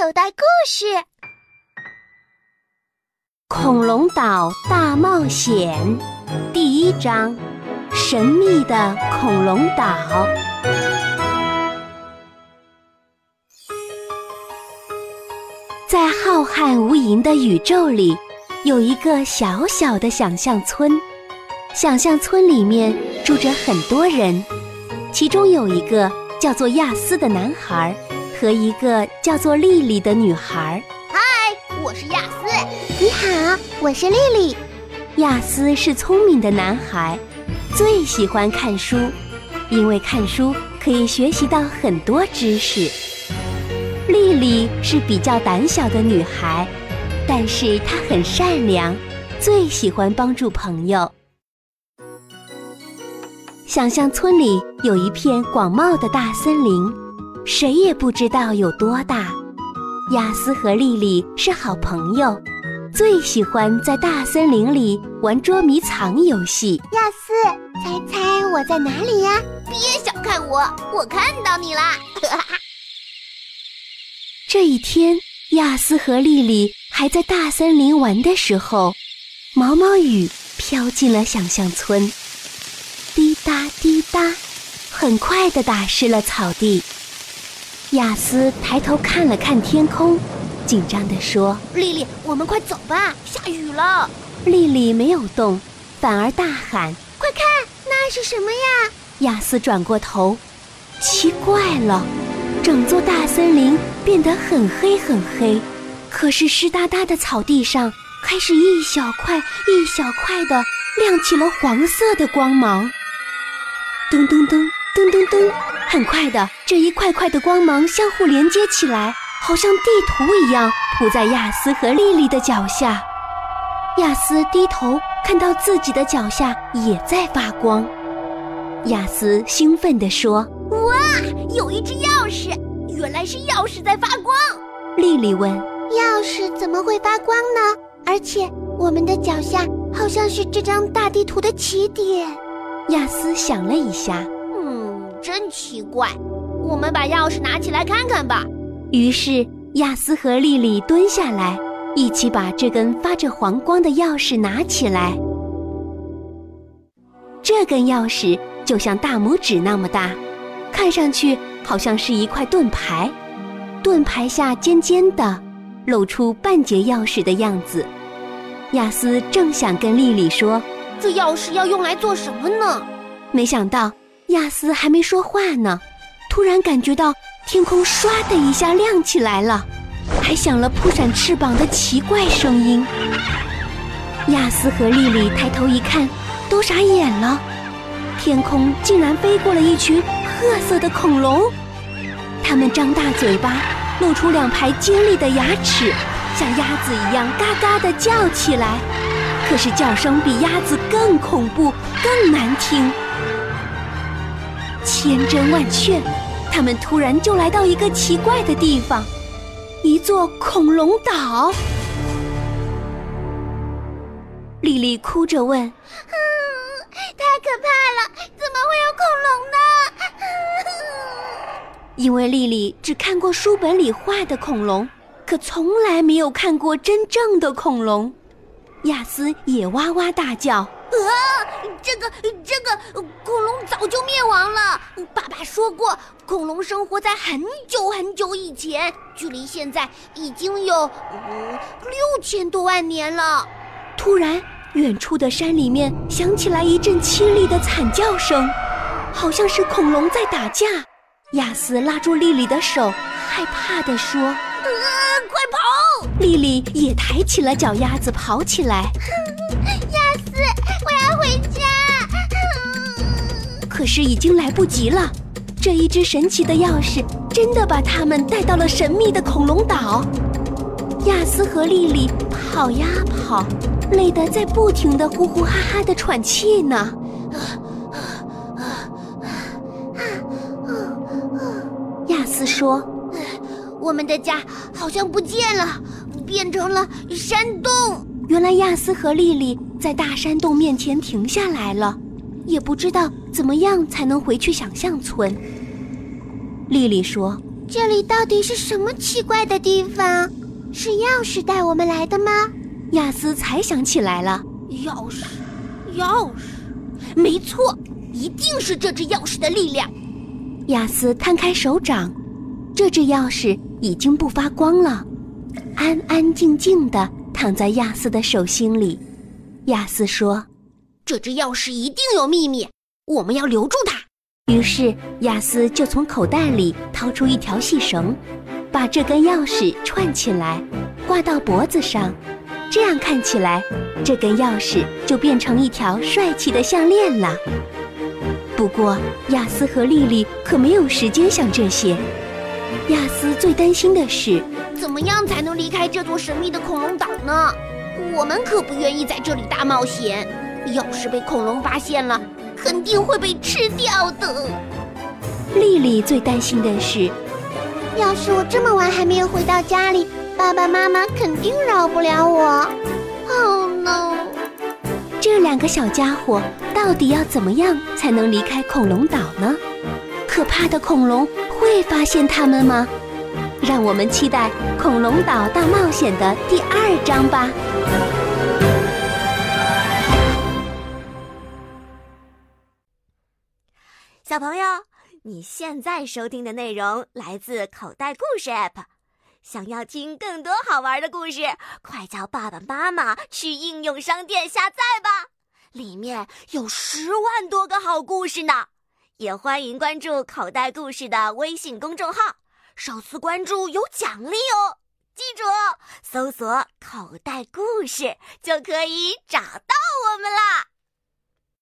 口袋故事：恐龙岛大冒险第一章：神秘的恐龙岛。在浩瀚无垠的宇宙里，有一个小小的想象村。想象村里面住着很多人，其中有一个叫做亚斯的男孩。和一个叫做丽丽的女孩。嗨，我是亚斯。你好，我是丽丽。亚斯是聪明的男孩，最喜欢看书，因为看书可以学习到很多知识。丽丽是比较胆小的女孩，但是她很善良，最喜欢帮助朋友。想象村里有一片广袤的大森林。谁也不知道有多大。亚斯和丽丽是好朋友，最喜欢在大森林里玩捉迷藏游戏。亚斯，猜猜我在哪里呀？别小看我，我看到你啦！这一天，亚斯和丽丽还在大森林玩的时候，毛毛雨飘进了想象村，滴答滴答，很快的打湿了草地。亚斯抬头看了看天空，紧张地说：“丽丽，我们快走吧，下雨了。”丽丽没有动，反而大喊：“快看，那是什么呀？”亚斯转过头，奇怪了，整座大森林变得很黑很黑，可是湿哒哒的草地上开始一小块一小块的亮起了黄色的光芒。噔噔噔噔噔噔。很快的，这一块块的光芒相互连接起来，好像地图一样铺在亚斯和丽丽的脚下。亚斯低头看到自己的脚下也在发光，亚斯兴奋地说：“哇，有一只钥匙！原来是钥匙在发光。”丽丽问：“钥匙怎么会发光呢？而且我们的脚下好像是这张大地图的起点。”亚斯想了一下。真奇怪，我们把钥匙拿起来看看吧。于是亚斯和丽丽蹲下来，一起把这根发着黄光的钥匙拿起来。这根钥匙就像大拇指那么大，看上去好像是一块盾牌，盾牌下尖尖的，露出半截钥匙的样子。亚斯正想跟丽丽说：“这钥匙要用来做什么呢？”没想到。亚斯还没说话呢，突然感觉到天空唰的一下亮起来了，还响了扑闪翅膀的奇怪声音。亚斯和丽丽抬头一看，都傻眼了，天空竟然飞过了一群褐色的恐龙，它们张大嘴巴，露出两排尖利的牙齿，像鸭子一样嘎嘎地叫起来，可是叫声比鸭子更恐怖，更难听。千真万确，他们突然就来到一个奇怪的地方，一座恐龙岛。丽丽哭着问：“太可怕了，怎么会有恐龙呢？” 因为丽丽只看过书本里画的恐龙，可从来没有看过真正的恐龙。亚斯也哇哇大叫。啊，这个这个恐龙早就灭亡了。爸爸说过，恐龙生活在很久很久以前，距离现在已经有嗯六千多万年了。突然，远处的山里面响起来一阵凄厉的惨叫声，好像是恐龙在打架。亚斯拉住丽丽的手，害怕地说：“呃，快跑！”丽丽也抬起了脚丫子跑起来。回家，可是已经来不及了。这一只神奇的钥匙真的把他们带到了神秘的恐龙岛。亚斯和丽丽跑呀跑，累得在不停的呼呼哈哈的喘气呢。亚斯说：“我们的家好像不见了，变成了山洞。”原来亚斯和丽丽在大山洞面前停下来了，也不知道怎么样才能回去想象村。丽丽说：“这里到底是什么奇怪的地方？是钥匙带我们来的吗？亚斯才想起来了，钥匙，钥匙，没错，一定是这只钥匙的力量。亚斯摊开手掌，这只钥匙已经不发光了，安安静静的躺在亚斯的手心里。亚斯说：“这只钥匙一定有秘密，我们要留住它。”于是亚斯就从口袋里掏出一条细绳，把这根钥匙串起来，挂到脖子上。这样看起来，这根钥匙就变成一条帅气的项链了。不过，亚斯和莉莉可没有时间想这些。亚斯最担心的是，怎么样才能离开这座神秘的恐龙岛呢？我们可不愿意在这里大冒险。要是被恐龙发现了，肯定会被吃掉的。丽丽最担心的是，要是我这么晚还没有回到家里。爸爸妈妈肯定饶不了我。Oh no！这两个小家伙到底要怎么样才能离开恐龙岛呢？可怕的恐龙会发现他们吗？让我们期待《恐龙岛大冒险》的第二章吧。小朋友，你现在收听的内容来自口袋故事 App。想要听更多好玩的故事，快叫爸爸妈妈去应用商店下载吧，里面有十万多个好故事呢。也欢迎关注口袋故事的微信公众号，首次关注有奖励哦。记住，搜索“口袋故事”就可以找到我们啦。